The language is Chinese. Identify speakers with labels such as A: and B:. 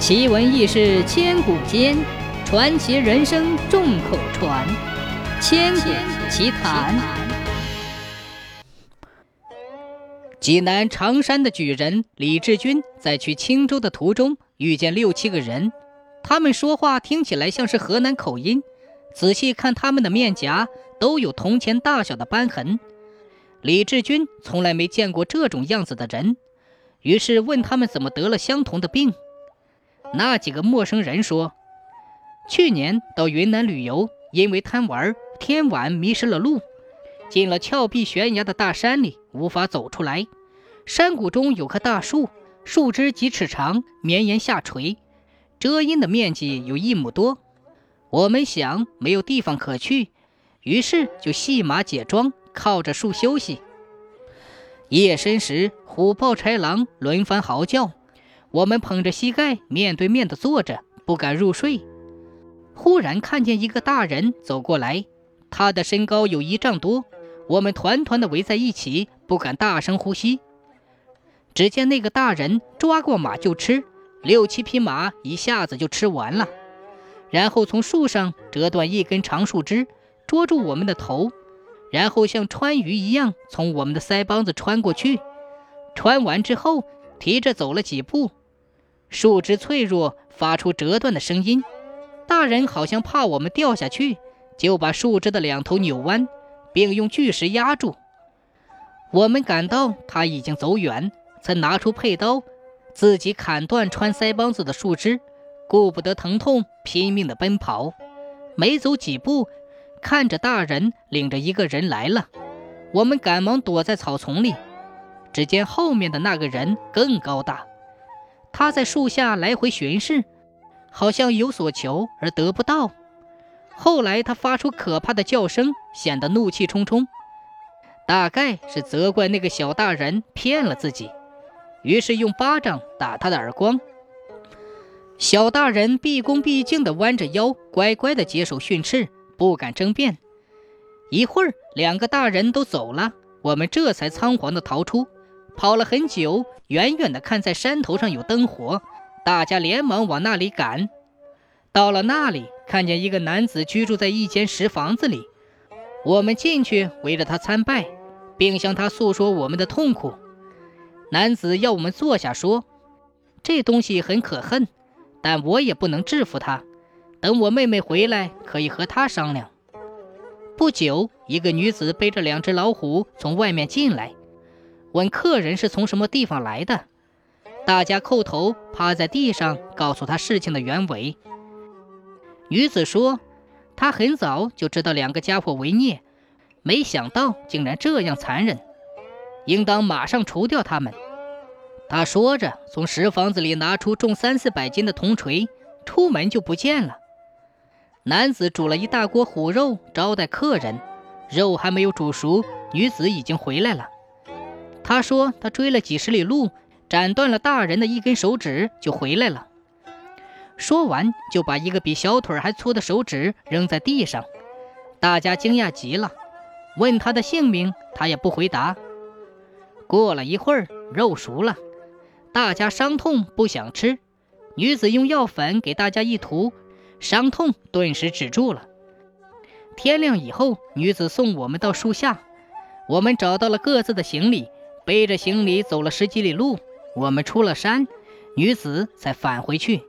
A: 奇闻异事千古间，传奇人生众口传。千古奇谈。济南常山的举人李志军在去青州的途中，遇见六七个人，他们说话听起来像是河南口音，仔细看他们的面颊都有铜钱大小的斑痕。李志军从来没见过这种样子的人，于是问他们怎么得了相同的病。那几个陌生人说：“去年到云南旅游，因为贪玩，天晚迷失了路，进了峭壁悬崖的大山里，无法走出来。山谷中有棵大树，树枝几尺长，绵延下垂，遮阴的面积有一亩多。我们想没有地方可去，于是就系马解装，靠着树休息。夜深时，虎豹豺狼轮番嚎叫。”我们捧着膝盖，面对面的坐着，不敢入睡。忽然看见一个大人走过来，他的身高有一丈多。我们团团的围在一起，不敢大声呼吸。只见那个大人抓过马就吃，六七匹马一下子就吃完了。然后从树上折断一根长树枝，捉住我们的头，然后像穿鱼一样从我们的腮帮子穿过去。穿完之后，提着走了几步。树枝脆弱，发出折断的声音。大人好像怕我们掉下去，就把树枝的两头扭弯，并用巨石压住。我们感到他已经走远，才拿出佩刀，自己砍断穿腮帮子的树枝，顾不得疼痛，拼命地奔跑。没走几步，看着大人领着一个人来了，我们赶忙躲在草丛里。只见后面的那个人更高大。他在树下来回巡视，好像有所求而得不到。后来他发出可怕的叫声，显得怒气冲冲，大概是责怪那个小大人骗了自己，于是用巴掌打他的耳光。小大人毕恭毕敬地弯着腰，乖乖地接受训斥，不敢争辩。一会儿，两个大人都走了，我们这才仓皇地逃出。跑了很久，远远的看在山头上有灯火，大家连忙往那里赶。到了那里，看见一个男子居住在一间石房子里，我们进去围着他参拜，并向他诉说我们的痛苦。男子要我们坐下，说：“这东西很可恨，但我也不能制服他。等我妹妹回来，可以和他商量。”不久，一个女子背着两只老虎从外面进来。问客人是从什么地方来的，大家叩头趴在地上，告诉他事情的原委。女子说：“她很早就知道两个家伙为孽，没想到竟然这样残忍，应当马上除掉他们。”她说着，从石房子里拿出重三四百斤的铜锤，出门就不见了。男子煮了一大锅虎肉招待客人，肉还没有煮熟，女子已经回来了。他说：“他追了几十里路，斩断了大人的一根手指，就回来了。”说完，就把一个比小腿还粗的手指扔在地上。大家惊讶极了，问他的姓名，他也不回答。过了一会儿，肉熟了，大家伤痛不想吃。女子用药粉给大家一涂，伤痛顿时止住了。天亮以后，女子送我们到树下，我们找到了各自的行李。背着行李走了十几里路，我们出了山，女子才返回去。